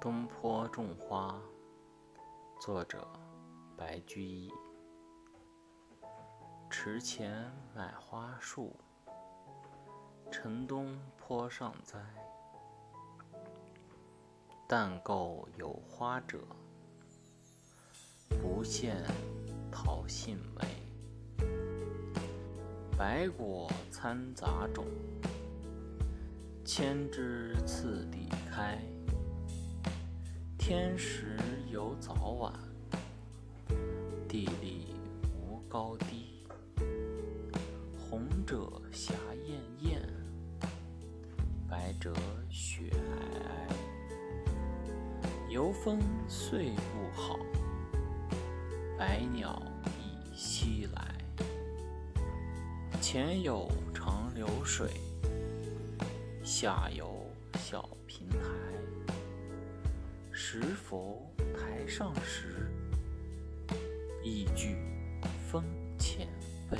东坡种花，作者白居易。池前买花树，城东坡上栽。但购有花者，不羡桃杏美。百果参杂种，千枝次第开。天时有早晚，地利无高低。红者霞艳艳，白者雪皑皑。游风岁不好，百鸟已西来。前有长流水，下有小平台。石佛台上时，一句风前辈。